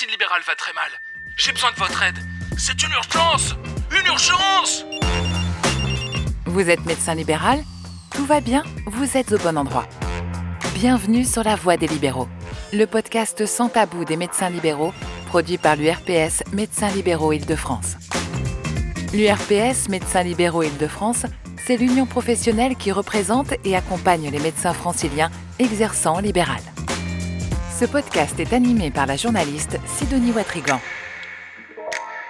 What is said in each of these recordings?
médecine libérale va très mal. J'ai besoin de votre aide. C'est une urgence Une urgence Vous êtes médecin libéral? Tout va bien Vous êtes au bon endroit. Bienvenue sur La Voix des libéraux, le podcast sans tabou des médecins libéraux, produit par l'URPS Médecins libéraux Île-de-France. L'URPS Médecins libéraux Île-de-France, c'est l'union professionnelle qui représente et accompagne les médecins franciliens exerçant libéral. Ce podcast est animé par la journaliste Sidonie Watrigan.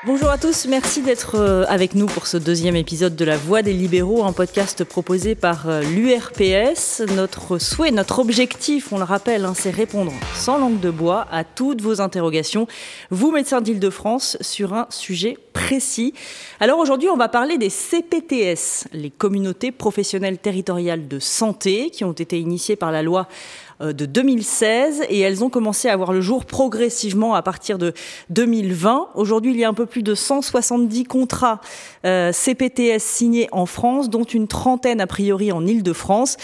Bonjour à tous, merci d'être euh, avec nous pour ce deuxième épisode de La Voix des libéraux, un podcast proposé par euh, l'URPS. Notre souhait, notre objectif, on le rappelle, hein, c'est répondre sans langue de bois à toutes vos interrogations, vous médecins d'Île-de-France, sur un sujet précis. Alors aujourd'hui, on va parler des CPTS, les communautés professionnelles territoriales de santé, qui ont été initiées par la loi euh, de 2016 et elles ont commencé à voir le jour progressivement à partir de 2020. Aujourd'hui, il y a un peu plus de 170 contrats euh, CPTS signés en France, dont une trentaine a priori en Île-de-France.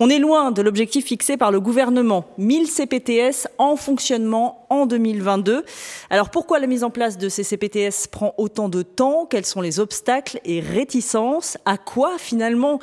On est loin de l'objectif fixé par le gouvernement, 1000 CPTS en fonctionnement en 2022. Alors pourquoi la mise en place de ces CPTS prend autant de temps Quels sont les obstacles et réticences À quoi finalement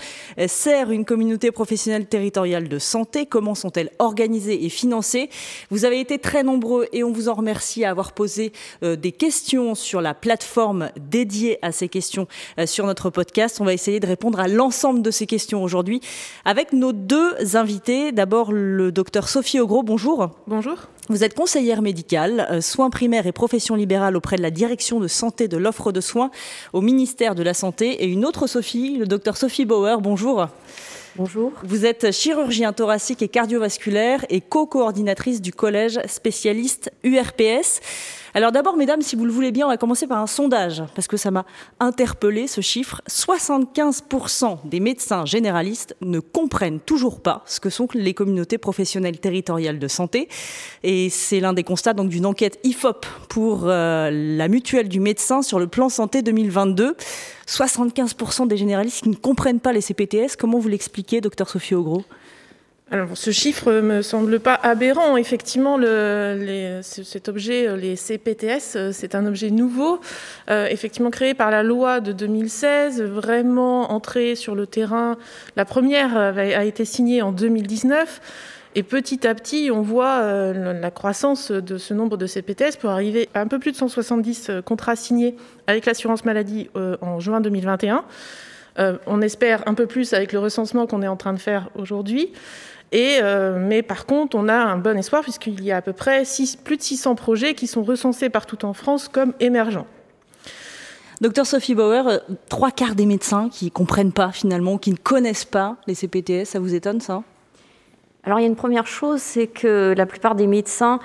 sert une communauté professionnelle territoriale de santé Comment sont-elles organisée et financée. Vous avez été très nombreux et on vous en remercie à avoir posé euh, des questions sur la plateforme dédiée à ces questions euh, sur notre podcast. On va essayer de répondre à l'ensemble de ces questions aujourd'hui avec nos deux invités. D'abord le docteur Sophie Ogros, bonjour. Bonjour. Vous êtes conseillère médicale, euh, soins primaires et profession libérale auprès de la direction de santé de l'offre de soins au ministère de la Santé. Et une autre Sophie, le docteur Sophie Bauer, bonjour. Bonjour. Vous êtes chirurgien thoracique et cardiovasculaire et co-coordinatrice du collège spécialiste URPS. Alors d'abord, mesdames, si vous le voulez bien, on va commencer par un sondage, parce que ça m'a interpellé ce chiffre. 75% des médecins généralistes ne comprennent toujours pas ce que sont les communautés professionnelles territoriales de santé. Et c'est l'un des constats d'une enquête IFOP pour euh, la mutuelle du médecin sur le plan santé 2022. 75% des généralistes qui ne comprennent pas les CPTS. Comment vous l'expliquez, docteur Sophie Ogros alors, ce chiffre me semble pas aberrant. Effectivement, le, cet objet, les CPTS, c'est un objet nouveau, euh, effectivement créé par la loi de 2016, vraiment entré sur le terrain. La première a été signée en 2019. Et petit à petit, on voit euh, la croissance de ce nombre de CPTS pour arriver à un peu plus de 170 euh, contrats signés avec l'assurance maladie en juin 2021. on espère un peu plus avec le recensement qu'on est en train de faire aujourd'hui. Et, euh, mais par contre, on a un bon espoir puisqu'il y a à peu près plus de 600 projets qui sont recensés partout en France comme émergents. Docteur Sophie Bauer, euh, trois quarts des médecins qui ne comprennent pas finalement, qui ne connaissent pas les CPTS, ça vous étonne ça? Alors il y a une première chose, c'est que la plupart des médecins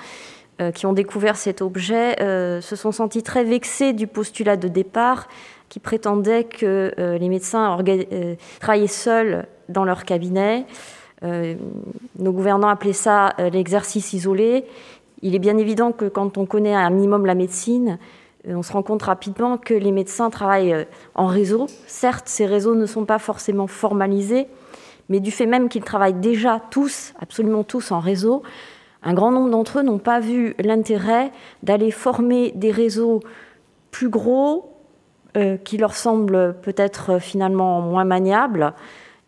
euh, qui ont découvert cet objet se sont sentis très vexés du postulat de départ qui prétendait que les médecins travaillaient seuls dans leur cabinet. Euh, nos gouvernants appelaient ça euh, l'exercice isolé. Il est bien évident que quand on connaît un minimum la médecine, euh, on se rend compte rapidement que les médecins travaillent en réseau. Certes, ces réseaux ne sont pas forcément formalisés, mais du fait même qu'ils travaillent déjà tous, absolument tous en réseau, un grand nombre d'entre eux n'ont pas vu l'intérêt d'aller former des réseaux plus gros, qui leur semblent peut-être finalement moins maniables,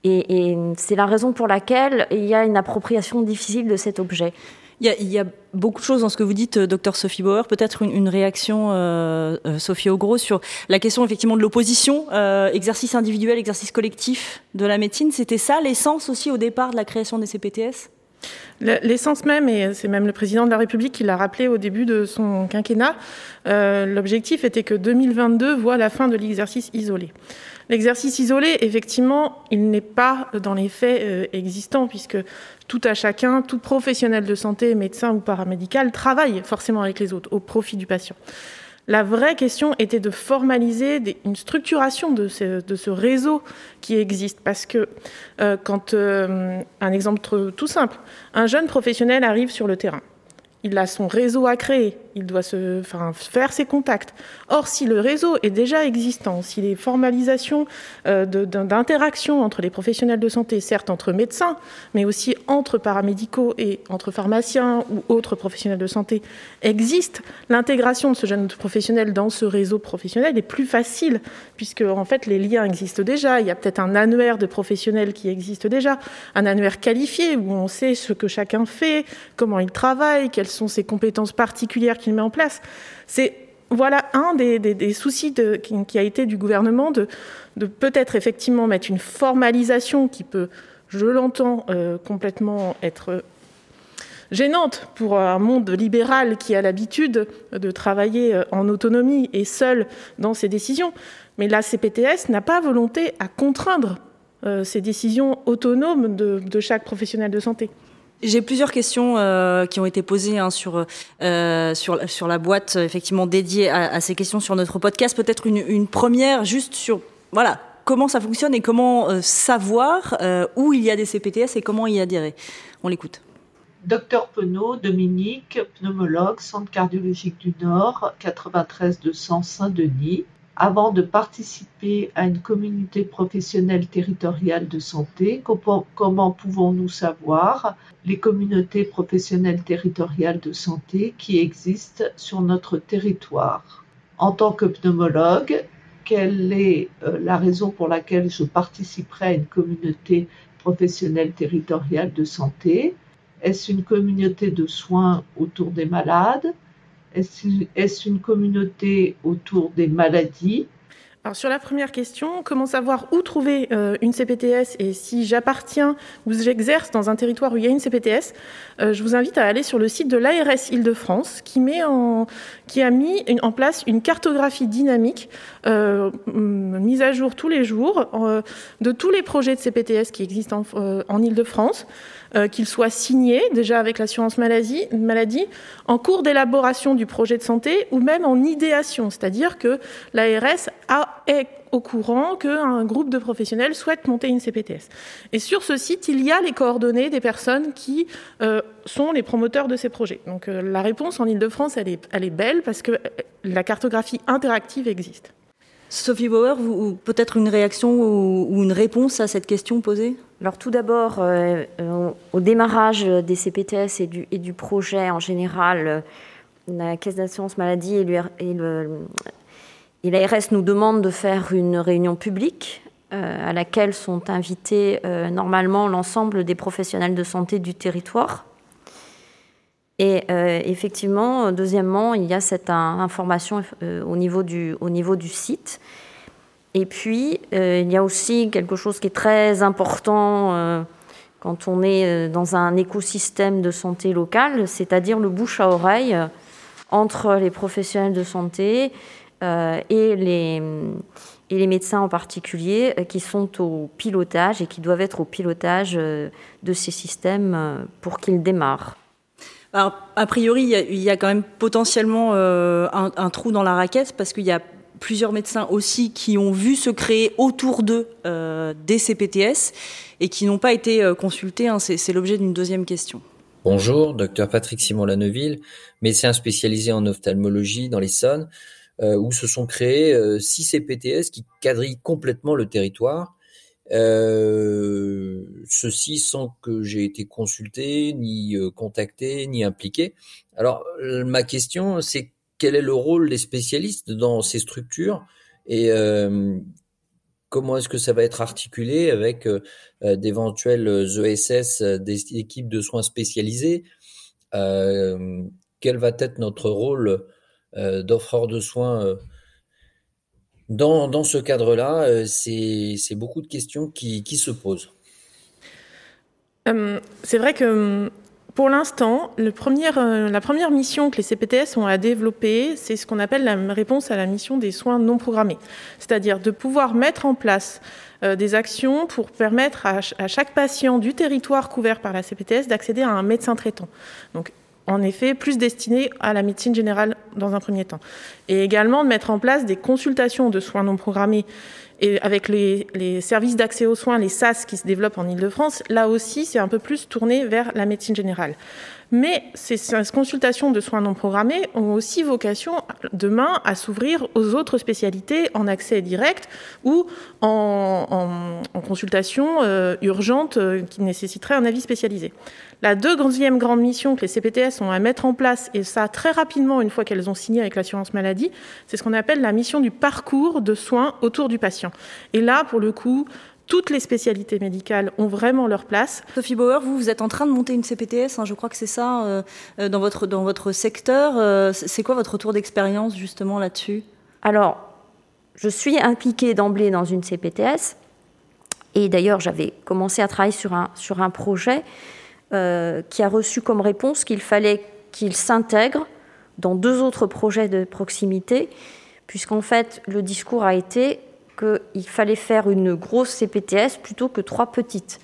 et, c'est la raison pour laquelle il y a une appropriation difficile de cet objet. Il y, a, beaucoup de choses dans ce que vous dites, euh, docteur Sophie Bauer. Peut-être une, réaction, euh, euh, Sophie Ogros, sur la question effectivement de l'opposition, exercice individuel, exercice collectif de la médecine. C'était ça l'essence aussi au départ de la création des CPTS L'essence même, et c'est même le président de la République qui l'a rappelé au début de son quinquennat, l'objectif était que 2022 voit la fin de l'exercice isolé. L'exercice isolé, effectivement, il n'est pas dans les faits euh, existants, puisque tout à chacun, tout professionnel de santé, médecin ou paramédical, travaille forcément avec les autres au profit du patient. La vraie question était de formaliser une structuration de ce, réseau qui existe. Parce que euh, quand, euh, un exemple tout simple, un jeune professionnel arrive sur le terrain, il a son réseau à créer, il doit se, faire ses contacts. Or, si le réseau est déjà existant, si les formalisations euh, d'interaction entre les professionnels de santé, certes entre médecins, mais aussi entre paramédicaux et entre pharmaciens ou autres professionnels de santé existent, l'intégration de ce jeune professionnel dans ce réseau professionnel est plus facile, puisque en fait les liens existent déjà. Il y a peut-être un annuaire de professionnels qui existe déjà, un annuaire qualifié où on sait ce que chacun fait, comment il travaille, quelles sont ses compétences particulières met en place. C'est voilà un des, soucis qui, a été du gouvernement de, peut-être effectivement mettre une formalisation qui peut, je l'entends, euh, complètement être gênante pour un monde libéral qui a l'habitude de travailler euh, en autonomie et seul dans ses décisions. Mais la CPTS n'a pas volonté à contraindre euh, ces décisions autonomes de, chaque professionnel de santé. J'ai plusieurs questions euh, qui ont été posées hein, sur, sur, sur la boîte effectivement dédiée à, ces questions sur notre podcast. Peut-être une, une, première juste sur voilà comment ça fonctionne et comment savoir où il y a des CPTS et comment y adhérer. On l'écoute. Docteur Penaud, Dominique, pneumologue, Centre cardiologique du Nord, 93 200 Saint-Denis. Avant de participer à une communauté professionnelle territoriale de santé, comment pouvons-nous savoir les communautés professionnelles territoriales de santé qui existent sur notre territoire. En tant que pneumologue, quelle est euh, la raison pour laquelle je participerai à une communauté professionnelle territoriale de santé? Est-ce une communauté de soins autour des malades? Est-ce une communauté autour des maladies? Alors sur la première question, comment savoir où trouver euh, une CPTS et si j'appartiens ou j'exerce dans un territoire où il y a une CPTS, euh, je vous invite à aller sur le site de l'ARS Île-de-France qui, qui a mis en place une cartographie dynamique euh, mise à jour tous les jours de tous les projets de CPTS qui existent en, en Île-de-France. Euh, qu'il soit signé déjà avec l'assurance maladie, maladie, en cours d'élaboration du projet de santé ou même en idéation, c'est-à-dire que l'ARS est au courant qu'un groupe de professionnels souhaite monter une CPTS. Et sur ce site, il y a les coordonnées des personnes qui euh, sont les promoteurs de ces projets. Donc euh, la réponse en Ile-de-France, elle est, elle est belle parce que la cartographie interactive existe. Sophie Bauer, peut-être une réaction ou, une réponse à cette question posée? Alors tout d'abord, euh, euh, au démarrage des CPTS et du, et du projet en général, euh, la Caisse d'assurance maladie et, l'ARS nous demandent de faire une réunion publique à laquelle sont invités normalement l'ensemble des professionnels de santé du territoire. Et euh, effectivement, deuxièmement, il y a cette information euh, au, niveau du, site. Et puis, euh, il y a aussi quelque chose qui est très important quand on est dans un écosystème de santé locale, c'est-à-dire le bouche à oreille entre les professionnels de santé et les, et les médecins en particulier qui sont au pilotage et qui doivent être au pilotage de ces systèmes pour qu'ils démarrent. Alors, a priori, il y, a, quand même potentiellement euh, un, trou dans la raquette parce qu'il y a plusieurs médecins aussi qui ont vu se créer autour d'eux euh, des CPTS et qui n'ont pas été euh, consultés. Hein. C'est l'objet d'une deuxième question. Bonjour, docteur Patrick Simon Lanneville, médecin spécialisé en ophtalmologie dans l'Essonne, où se sont créés six CPTS qui quadrillent complètement le territoire euh, ceci sans que j'ai été consulté, ni euh, contacté, ni impliqué. Alors, ma question, c'est quel est le rôle des spécialistes dans ces structures et euh, comment est-ce que ça va être articulé avec d'éventuels ESS, des équipes de soins spécialisées? Quel va être notre rôle d'offreur de soins dans, dans ce cadre-là, euh, c'est beaucoup de questions qui, qui se posent. Euh, c'est vrai que pour l'instant, euh, la première mission que les CPTS ont à développer, c'est ce qu'on appelle la réponse à la mission des soins non programmés. C'est-à-dire de pouvoir mettre en place des actions pour permettre à, à, chaque patient du territoire couvert par la CPTS d'accéder à un médecin traitant. Donc, en effet, plus destiné à la médecine générale dans un premier temps. Et également de mettre en place des consultations de soins non programmés et avec les, les services d'accès aux soins, les SAS qui se développent en Ile-de-France, là aussi, c'est un peu plus tourné vers la médecine générale. Mais ces, consultations de soins non programmés ont aussi vocation demain à s'ouvrir aux autres spécialités en accès direct ou en, consultation euh, urgente euh, qui nécessiterait un avis spécialisé. La deuxième grande mission que les CPTS ont à mettre en place, et ça très rapidement une fois qu'elles ont signé avec l'assurance maladie, c'est ce qu'on appelle la mission du parcours de soins autour du patient. Et là, pour le coup, toutes les spécialités médicales ont vraiment leur place. Sophie Bauer, vous, vous êtes en train de monter une CPTS, hein, je crois que c'est ça, euh, euh, dans, votre, dans votre secteur. Euh, c'est quoi votre retour d'expérience justement là-dessus? Alors, je suis impliquée d'emblée dans une CPTS. Et d'ailleurs, j'avais commencé à travailler sur un, sur un projet qui a reçu comme réponse qu'il fallait qu'il s'intègre dans deux autres projets de proximité, puisqu'en fait, le discours a été qu'il fallait faire une grosse CPTS plutôt que trois petites.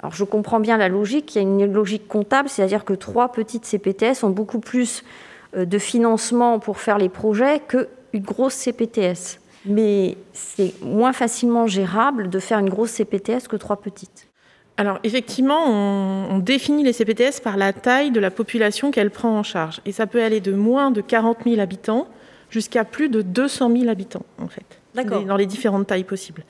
Alors je comprends bien la logique, il y a une logique comptable, c'est-à-dire que trois petites CPTS ont beaucoup plus euh, de financement pour faire les projets qu'une grosse CPTS. Mais c'est moins facilement gérable de faire une grosse CPTS que trois petites. Alors effectivement, on, on, définit les CPTS par la taille de la population qu'elle prend en charge. Et ça peut aller de moins de 40 000 habitants jusqu'à plus de 200 000 habitants, en fait dans les différentes tailles possibles.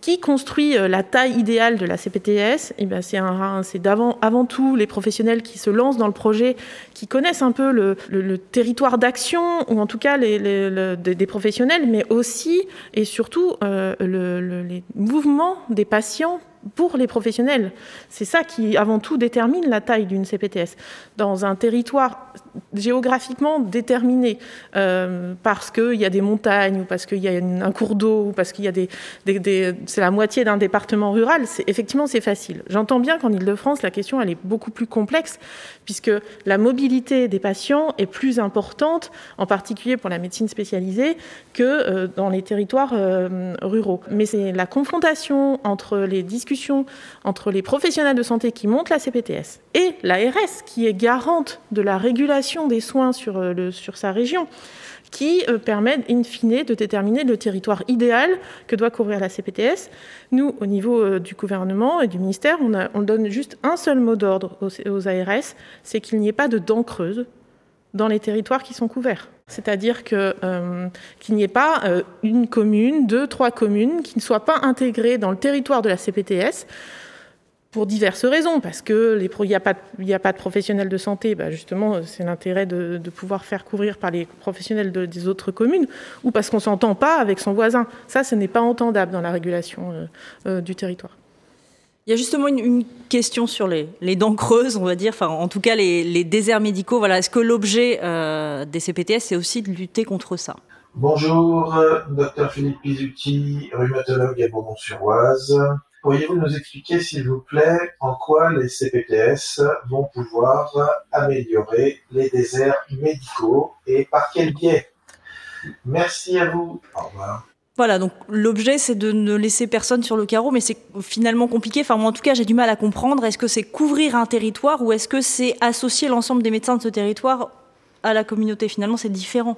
Qui construit euh, la taille idéale de la CPTS eh ben, C'est avant tout les professionnels qui se lancent dans le projet, qui connaissent un peu le, territoire d'action, ou en tout cas les, des professionnels, mais aussi et surtout euh, les mouvements des patients pour les professionnels. C'est ça qui, avant tout, détermine la taille d'une CPTS. Dans un territoire géographiquement déterminé, euh, parce qu'il y a des montagnes, ou parce qu'il y a un cours d'eau, ou parce qu'il y a des... c'est la moitié d'un département rural, effectivement, c'est facile. J'entends bien qu'en Ile-de-France, la question, elle est beaucoup plus complexe, puisque la mobilité des patients est plus importante, en particulier pour la médecine spécialisée, que euh, dans les territoires euh, ruraux. Mais c'est la confrontation entre les discussions entre les professionnels de santé qui montent la CPTS et l'ARS, qui est garante de la régulation des soins sur, euh, sa région, qui permet, in fine, de déterminer le territoire idéal que doit couvrir la CPTS. Nous, au niveau du gouvernement et du ministère, on, on donne juste un seul mot d'ordre aux, aux ARS, c'est qu'il n'y ait pas de dents creuses dans les territoires qui sont couverts. C'est-à-dire euh, qu'il n'y ait pas euh, une commune, deux, trois communes qui ne soient pas intégrées dans le territoire de la CPTS pour diverses raisons, parce qu'il n'y a, pas de, professionnels de santé, bah justement, c'est l'intérêt de, pouvoir faire couvrir par les professionnels des autres communes, ou parce qu'on ne s'entend pas avec son voisin. Ça, ce n'est pas entendable dans la régulation euh, du territoire. Il y a justement une, question sur les, dents creuses, on va dire, enfin en tout cas les, déserts médicaux. Voilà, est-ce que l'objet euh, des CPTS c'est aussi de lutter contre ça? Bonjour, docteur Philippe Pizuti, rhumatologue à Bourbon-sur-Oise. Pourriez-vous nous expliquer, s'il vous plaît, en quoi les CPTS vont pouvoir améliorer les déserts médicaux et par quel biais? Merci à vous. Au revoir. Voilà, donc l'objet, c'est de ne laisser personne sur le carreau, mais c'est finalement compliqué. Enfin, moi, en tout cas, j'ai du mal à comprendre. Est-ce que c'est couvrir un territoire ou est-ce que c'est associer l'ensemble des médecins de ce territoire à la communauté? Finalement, c'est différent.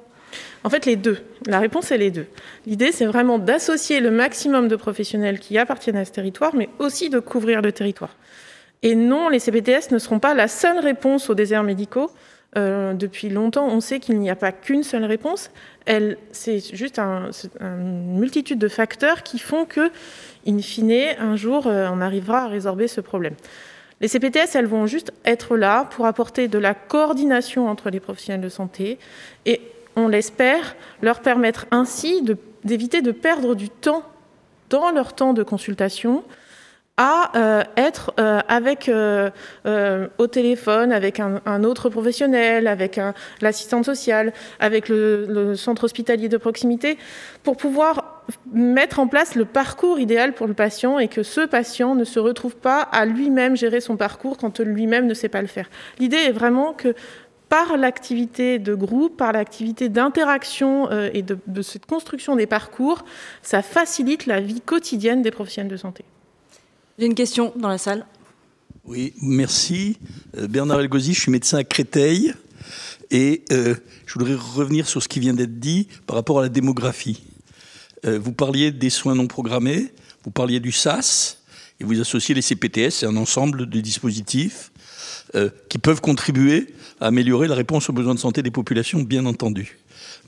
En fait, les deux. La réponse est les deux. L'idée, c'est vraiment d'associer le maximum de professionnels qui appartiennent à ce territoire, mais aussi de couvrir le territoire. Et non, les CPTS ne seront pas la seule réponse aux déserts médicaux. Euh, depuis longtemps, on sait qu'il n'y a pas qu'une seule réponse. C'est juste une multitude de facteurs qui font que, in fine, un jour, euh, on arrivera à résorber ce problème. Les CPTS, elles vont juste être là pour apporter de la coordination entre les professionnels de santé et, on l'espère, leur permettre ainsi d'éviter de perdre du temps dans leur temps de consultation à euh, être euh, euh, au téléphone avec un, autre professionnel, avec l'assistante sociale, avec le, centre hospitalier de proximité, pour pouvoir mettre en place le parcours idéal pour le patient et que ce patient ne se retrouve pas à lui-même gérer son parcours quand lui-même ne sait pas le faire. L'idée est vraiment que par l'activité de groupe, par l'activité d'interaction et de cette construction des parcours, ça facilite la vie quotidienne des professionnels de santé. J'ai une question dans la salle. Oui, merci. Euh, Bernard Elgozi, je suis médecin à Créteil. Et euh, je voudrais revenir sur ce qui vient d'être dit par rapport à la démographie. Euh, vous parliez des soins non programmés, vous parliez du SAS, et vous associez les CPTS, c'est un ensemble de dispositifs qui peuvent contribuer à améliorer la réponse aux besoins de santé des populations, bien entendu.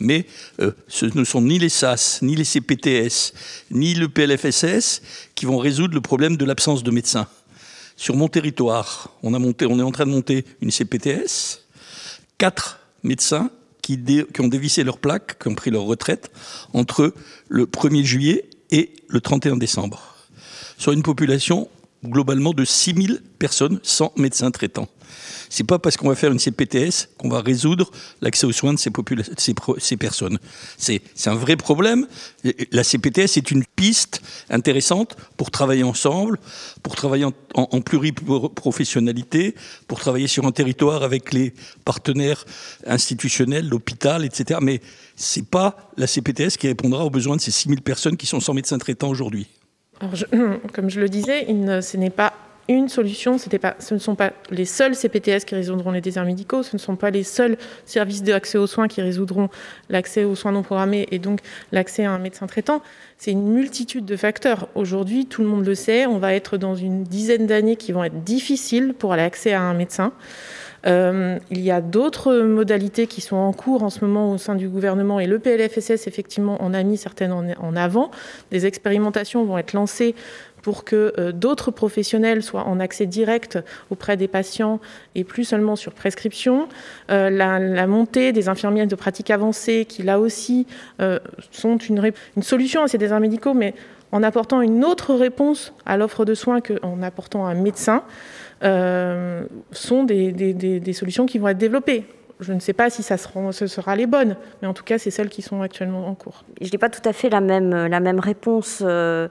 Mais euh, ce ne sont ni les SAS, ni les CPTS, ni le PLFSS qui vont résoudre le problème de l'absence de médecins. Sur mon territoire, on, est en train de monter une CPTS, quatre médecins qui, qui, ont dévissé leur plaque, qui ont pris leur retraite entre le 1er juillet et le 31 décembre, sur une population globalement de 6000 personnes sans médecin traitant. C'est pas parce qu'on va faire une CPTS qu'on va résoudre l'accès aux soins de ces, personnes. C'est un vrai problème. La CPTS est une piste intéressante pour travailler ensemble, pour travailler en, en, en pluriprofessionnalité, pour travailler sur un territoire avec les partenaires institutionnels, l'hôpital, etc. Mais c'est pas la CPTS qui répondra aux besoins de ces 6000 personnes qui sont sans médecin traitant aujourd'hui. comme je le disais, ce n'est pas une solution. Ce ne sont pas les seuls CPTS qui résoudront les déserts médicaux, ce ne sont pas les seuls services d'accès aux soins qui résoudront l'accès aux soins non programmés et donc l'accès à un médecin traitant. C'est une multitude de facteurs. Aujourd'hui, tout le monde le sait, on va être dans une dizaine d'années qui vont être difficiles pour aller accès à un médecin. Euh, il y a d'autres modalités qui sont en cours en ce moment au sein du gouvernement et le PLFSS effectivement en a mis certaines en, avant. Des expérimentations vont être lancées pour que euh, d'autres professionnels soient en accès direct auprès des patients et plus seulement sur prescription. Euh, la, montée des infirmières de pratique avancée, qui là aussi sont une, une, solution à ces déserts médicaux, mais en apportant une autre réponse à l'offre de soins qu'en apportant un médecin, euh, sont des, des, des, solutions qui vont être développées. Je ne sais pas si ça ce sera les bonnes, mais en tout cas, c'est celles qui sont actuellement en cours. Je n'ai pas tout à fait la même, la même réponse. Euh,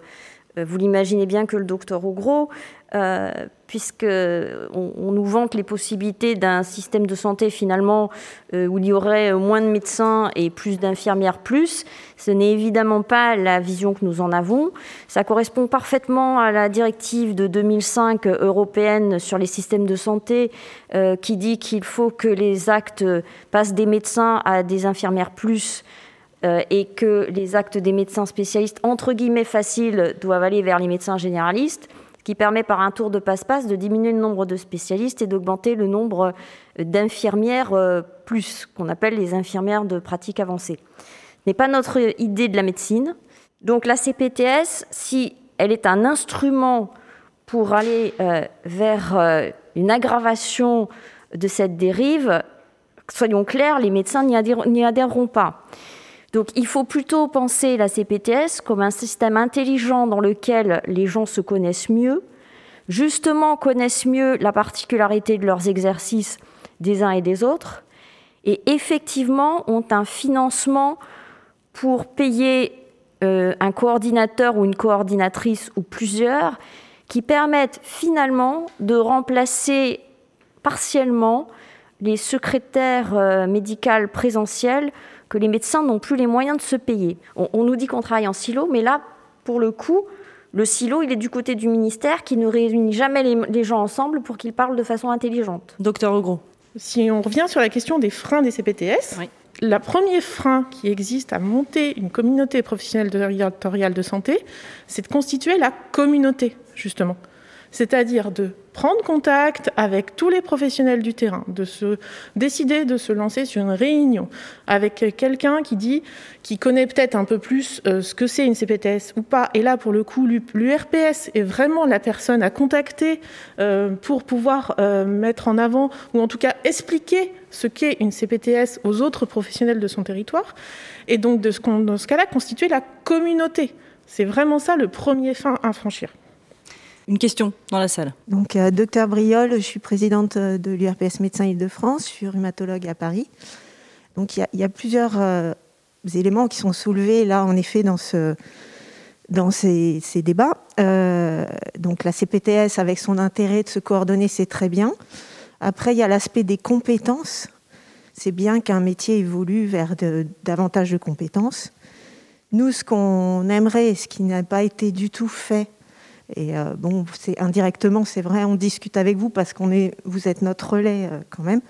vous l'imaginez bien que le docteur Ogro, euh, puisqu'on on nous vante les possibilités d'un système de santé finalement euh, où il y aurait moins de médecins et plus d'infirmières plus, ce n'est évidemment pas la vision que nous en avons. Ça correspond parfaitement à la directive de 2005 européenne sur les systèmes de santé euh, qui dit qu'il faut que les actes passent des médecins à des infirmières plus euh, et que les actes des médecins spécialistes, entre guillemets faciles, doivent aller vers les médecins généralistes, ce qui permet par un tour de passe-passe de diminuer le nombre de spécialistes et d'augmenter le nombre d'infirmières euh, plus, qu'on appelle les infirmières de pratique avancée. Ce n'est pas notre idée de la médecine. Donc la CPTS, si elle est un instrument pour aller euh, vers euh, une aggravation de cette dérive, soyons clairs, les médecins n'y adhéreront pas. Donc il faut plutôt penser la CPTS comme un système intelligent dans lequel les gens se connaissent mieux, justement connaissent mieux la particularité de leurs exercices des uns et des autres, et effectivement ont un financement pour payer euh, un coordinateur ou une coordinatrice ou plusieurs qui permettent finalement de remplacer partiellement les secrétaires euh, médicales présentielles que les médecins n'ont plus les moyens de se payer. On, on nous dit qu'on travaille en silo, mais là, pour le coup, le silo, il est du côté du ministère qui ne réunit jamais les, les gens ensemble pour qu'ils parlent de façon intelligente. Docteur Legros. Si on revient sur la question des freins des CPTS, oui. le premier frein qui existe à monter une communauté professionnelle territoriale de santé, c'est de constituer la communauté, justement. C'est-à-dire de prendre contact avec tous les professionnels du terrain, de se décider de se lancer sur une réunion avec quelqu'un qui dit, qui connaît peut-être un peu plus euh, ce que c'est une CPTS ou pas. Et là, pour le coup, l'URPS est vraiment la personne à contacter euh, pour pouvoir euh, mettre en avant ou en tout cas expliquer ce qu'est une CPTS aux autres professionnels de son territoire. Et donc, de ce dans ce cas-là, constituer la communauté. C'est vraiment ça le premier fin à franchir. Une question dans la salle. Donc, euh, docteur Briol, je suis présidente de l'URPS Médecins Île-de-France, je suis rhumatologue à Paris. Donc, il y, a plusieurs euh, éléments qui sont soulevés là, en effet, dans, ce, dans ces, débats. Euh, donc, la CPTS, avec son intérêt de se coordonner, c'est très bien. Après, il y a l'aspect des compétences. C'est bien qu'un métier évolue vers davantage de compétences. Nous, ce qu'on aimerait, ce qui n'a pas été du tout fait, et euh, bon, c'est indirectement, c'est vrai, on discute avec vous parce qu'on est, vous êtes notre relais euh, quand même.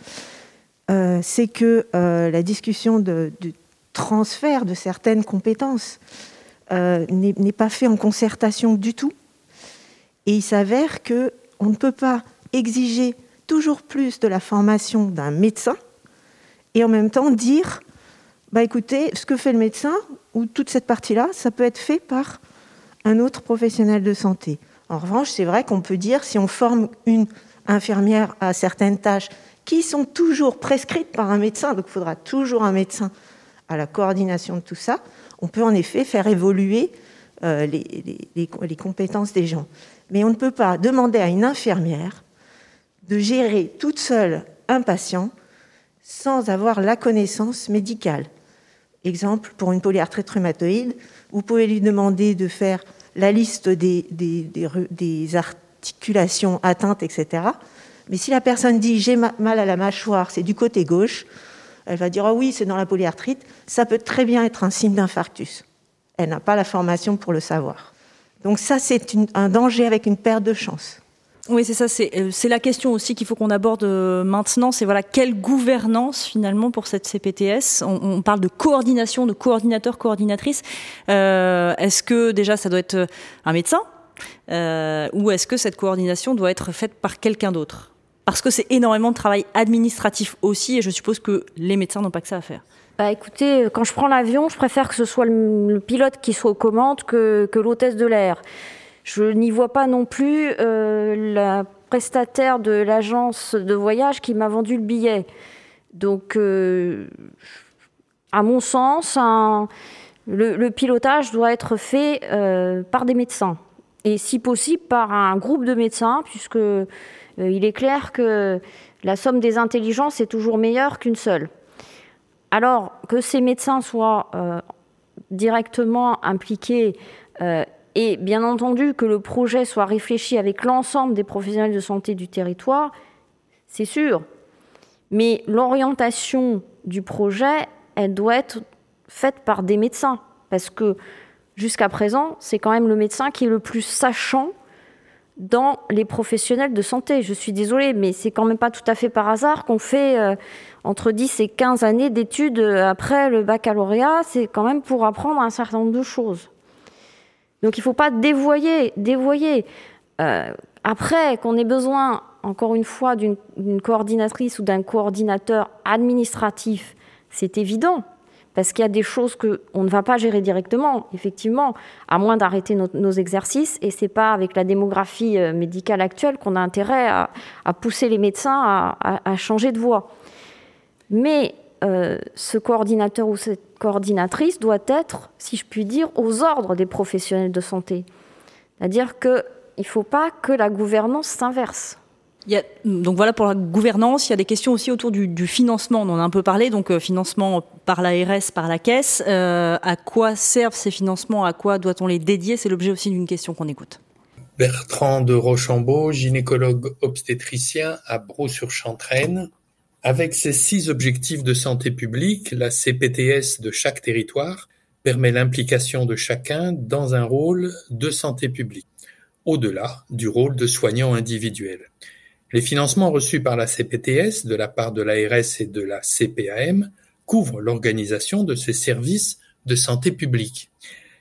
euh, c'est que la discussion de, transfert de certaines compétences n'est pas faite en concertation du tout. Et il s'avère que on ne peut pas exiger toujours plus de la formation d'un médecin et en même temps dire bah écoutez, ce que fait le médecin ou toute cette partie-là, ça peut être fait par un autre professionnel de santé. En revanche, c'est vrai qu'on peut dire si on forme une infirmière à certaines tâches qui sont toujours prescrites par un médecin, donc il faudra toujours un médecin à la coordination de tout ça, on peut en effet faire évoluer euh, les, compétences des gens. Mais on ne peut pas demander à une infirmière de gérer toute seule un patient sans avoir la connaissance médicale. Exemple, pour une polyarthrite rhumatoïde, vous pouvez lui demander de faire la liste des, articulations atteintes, etc. Mais si la personne dit j'ai mal à la mâchoire, c'est du côté gauche, elle va dire oh oui, c'est dans la polyarthrite, ça peut très bien être un signe d'infarctus. Elle n'a pas la formation pour le savoir. Donc ça, c'est un danger avec une perte de chance. Oui, c'est ça. C'est euh, la question aussi qu'il faut qu'on aborde euh, maintenant. C'est voilà quelle gouvernance finalement pour cette CPTS. On, parle de coordination, de coordinateur, coordinatrice. Euh, est-ce que déjà ça doit être un médecin? Ou est-ce que cette coordination doit être faite par quelqu'un d'autre? Parce que c'est énormément de travail administratif aussi, et je suppose que les médecins n'ont pas que ça à faire. Bah écoutez, quand je prends l'avion, je préfère que ce soit le, pilote qui soit aux commandes que l'hôtesse de l'air. Je n'y vois pas non plus euh, la prestataire de l'agence de voyage qui m'a vendu le billet. Donc, euh, à mon sens, le, pilotage doit être fait euh, par des médecins. Et si possible, par un groupe de médecins, puisque il est clair que la somme des intelligences est toujours meilleure qu'une seule. Alors que ces médecins soient directement impliqués et bien entendu que le projet soit réfléchi avec l'ensemble des professionnels de santé du territoire, c'est sûr. Mais l'orientation du projet, elle doit être faite par des médecins. Parce que jusqu'à présent, c'est quand même le médecin qui est le plus sachant dans les professionnels de santé. Je suis désolée, mais c'est quand même pas tout à fait par hasard qu'on fait euh, entre 10 et 15 années d'études euh, après le baccalauréat. C'est quand même pour apprendre un certain nombre de choses. Donc il ne faut pas dévoyer, dévoyer. Euh, après, qu'on ait besoin, encore une fois, d'une coordinatrice ou d'un coordinateur administratif, c'est évident parce qu'il y a des choses qu'on ne va pas gérer directement, effectivement, à moins d'arrêter nos, exercices. Et c'est pas avec la démographie euh, médicale actuelle qu'on a intérêt à, pousser les médecins à, changer de voie. Mais euh, ce coordinateur ou cette coordinatrice doit être, si je puis dire, aux ordres des professionnels de santé. C'est-à-dire qu'il ne faut pas que la gouvernance s'inverse donc voilà pour la gouvernance, il y a des questions aussi autour du, financement, on en a un peu parlé, donc euh, financement par l'ARS, par la caisse. Euh, à quoi servent ces financements À quoi doit-on les dédier C'est l'objet aussi d'une question qu'on écoute. Bertrand de Rochambeau, gynécologue obstétricien à Brou-sur-Chantraine. Avec ses six objectifs de santé publique, la CPTS de chaque territoire permet l'implication de chacun dans un rôle de santé publique, au-delà du rôle de soignant individuel. Les financements reçus par la CPTS de la part de l'ARS et de la CPAM couvrent l'organisation de ces services de santé publique.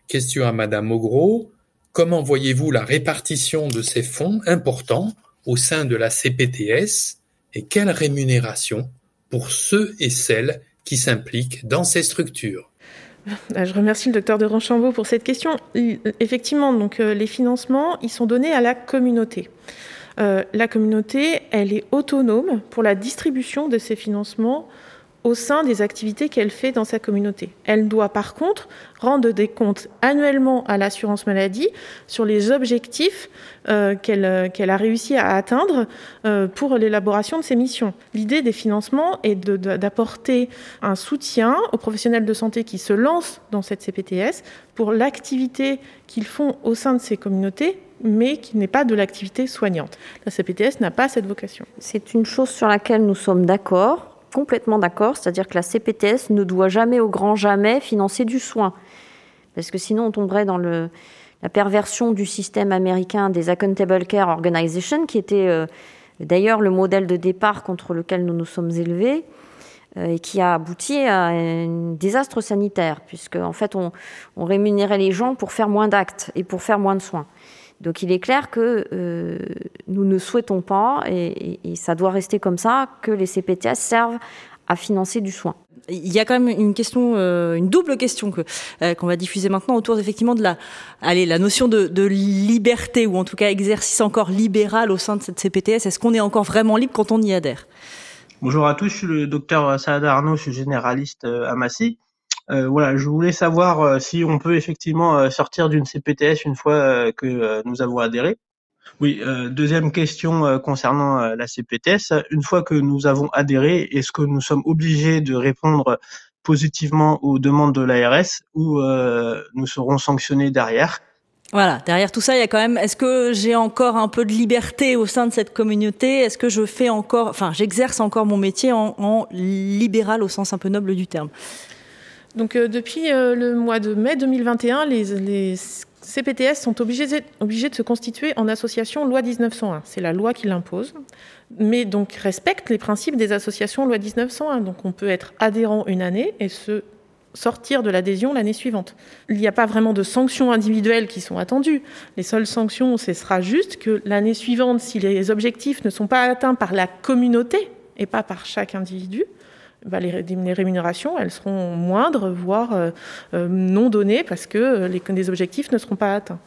Question à Madame Ogro, comment voyez-vous la répartition de ces fonds importants au sein de la CPTS et quelle rémunération pour ceux et celles qui s'impliquent dans ces structures? Je remercie le docteur de Ranchambault pour cette question. Effectivement, donc, euh, les financements, ils sont donnés à la communauté. Euh, la communauté, elle est autonome pour la distribution de ses financements au sein des activités qu'elle fait dans sa communauté. Elle doit par contre rendre des comptes annuellement à l'assurance maladie sur les objectifs euh, euh, qu'elle a réussi à atteindre pour l'élaboration de ses missions. L'idée des financements est d'apporter un soutien aux professionnels de santé qui se lancent dans cette CPTS pour l'activité qu'ils font au sein de ces communautés mais qui n'est pas de l'activité soignante. La CPTS n'a pas cette vocation. C'est une chose sur laquelle nous sommes d'accord, complètement d'accord, c'est-à-dire que la CPTS ne doit jamais au grand jamais financer du soin. Parce que sinon on tomberait dans la perversion du système américain des Accountable Care Organization, qui était euh, d'ailleurs le modèle de départ contre lequel nous nous sommes élevés. et qui a abouti à un désastre sanitaire, puisque en fait on, rémunérait les gens pour faire moins d'actes et pour faire moins de soins. Donc il est clair que nous ne souhaitons pas, et, et, ça doit rester comme ça, que les CPTS servent à financer du soin. Il y a quand même une question, euh, une double question que euh, qu'on va diffuser maintenant autour effectivement de la, allez, la notion de, de, liberté ou en tout cas exercice encore libéral au sein de cette CPTS. Est-ce qu'on est encore vraiment libre quand on y adhère? Bonjour à tous, je suis le docteur Saad Arnaud, je suis généraliste euh, à Massy. Euh, voilà, je voulais savoir si on peut effectivement sortir d'une CPTS une fois que nous avons adhéré. Oui, euh, deuxième question euh, concernant euh, la CPTS. Une fois que nous avons adhéré, est-ce que nous sommes obligés de répondre positivement aux demandes de l'ARS ou nous serons sanctionnés derrière? Voilà, derrière tout ça, il y a quand même. Est-ce que j'ai encore un peu de liberté au sein de cette communauté? Est-ce que je fais encore, enfin, j'exerce encore mon métier en, libéral au sens un peu noble du terme? Donc, depuis le mois de mai 2021, les, les CPTS sont obligés, obligés de se constituer en association loi 1901. C'est la loi qui l'impose, mais donc respecte les principes des associations loi 1901. Donc on peut être adhérent une année et se sortir de l'adhésion l'année suivante. Il n'y a pas vraiment de sanctions individuelles qui sont attendues. Les seules sanctions, ce sera juste que l'année suivante, si les objectifs ne sont pas atteints par la communauté et pas par chaque individu, bah, les, rémunérations, elles seront moindres, voire euh, euh, non données, parce que euh, les, objectifs ne seront pas atteints.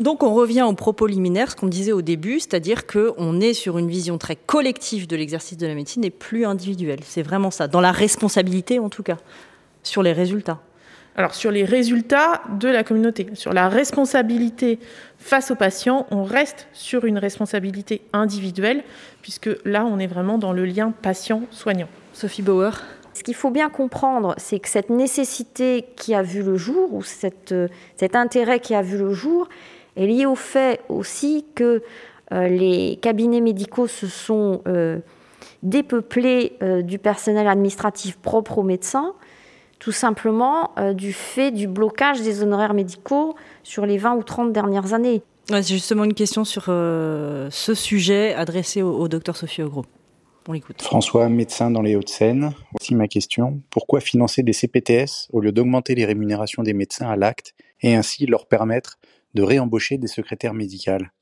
Donc on revient au propos liminaire, ce qu'on disait au début, c'est-à-dire qu'on est sur une vision très collective de l'exercice de la médecine et plus individuelle. C'est vraiment ça, dans la responsabilité en tout cas, sur les résultats. Alors sur les résultats de la communauté, sur la responsabilité face aux patients, on reste sur une responsabilité individuelle, puisque là on est vraiment dans le lien patient-soignant. Sophie Bauer ce qu'il faut bien comprendre, c'est que cette nécessité qui a vu le jour, ou cette, cet intérêt qui a vu le jour, est lié au fait aussi que euh, les cabinets médicaux se sont euh, dépeuplés euh, du personnel administratif propre aux médecins, tout simplement du fait du blocage des honoraires médicaux sur les 20 ou 30 dernières années. c'est justement une question sur ce sujet adressée au, au docteur Sophie Ogro. François, médecin dans les Hauts-de-Seine. Voici ma question. Pourquoi financer des CPTS au lieu d'augmenter les rémunérations des médecins à l'acte et ainsi leur permettre de réembaucher des secrétaires médicales?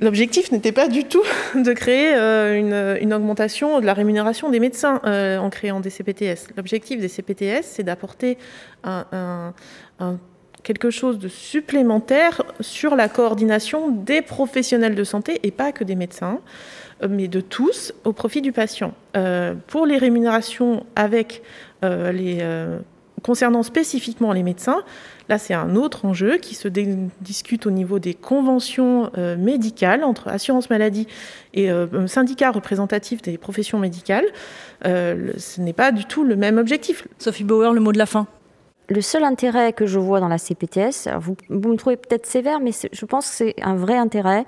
L'objectif n'était pas du tout de créer euh, une, augmentation de la rémunération des médecins euh, en créant des CPTS. L'objectif des CPTS, c'est d'apporter quelque chose de supplémentaire sur la coordination des professionnels de santé et pas que des médecins. Euh, mais de tous, au profit du patient. Pour les rémunérations concernant spécifiquement les médecins, là c'est un autre enjeu qui se discute au niveau des conventions médicales entre assurance maladie et syndicats représentatifs des professions médicales. ce n'est pas du tout le même objectif. Sophie Bauer, le mot de la fin. Le seul intérêt que je vois dans la CPTS, vous, vous me trouvez peut-être sévère, mais je pense que c'est un vrai intérêt,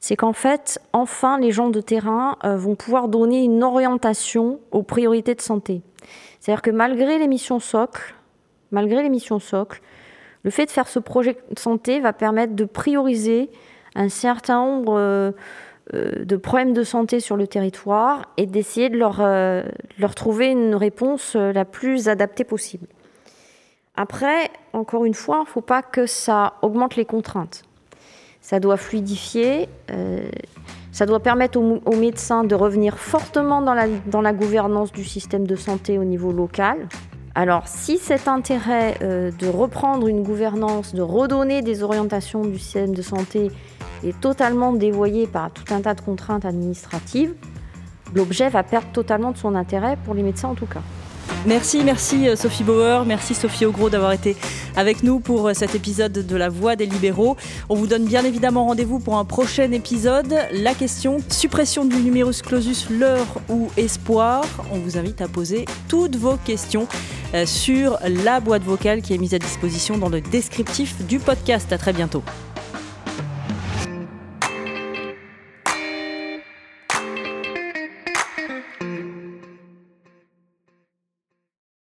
c'est qu'en fait, enfin, les gens de terrain euh, vont pouvoir donner une orientation aux priorités de santé. C'est-à-dire que malgré les missions socle, malgré les missions socle, le fait de faire ce projet de santé va permettre de prioriser un certain nombre euh, euh, de problèmes de santé sur le territoire et d'essayer de leur, leur trouver une réponse la plus adaptée possible. Après, encore une fois, il ne faut pas que ça augmente les contraintes ça doit fluidifier, euh, ça doit permettre aux, médecins de revenir fortement dans la gouvernance du système de santé au niveau local. Alors si cet intérêt euh, de reprendre une gouvernance, de redonner des orientations du système de santé est totalement dévoyé par tout un tas de contraintes administratives, l'objet va perdre totalement de son intérêt pour les médecins en tout cas. Merci, merci euh, Sophie Bauer, merci Sophie Ogro d'avoir été avec nous pour euh, cet épisode de La Voix des libéraux. On vous donne bien évidemment rendez-vous pour un prochain épisode. La question, suppression du numerus clausus, l'heure ou espoir On vous invite à poser toutes vos questions euh, sur la boîte vocale qui est mise à disposition dans le descriptif du podcast. À très bientôt.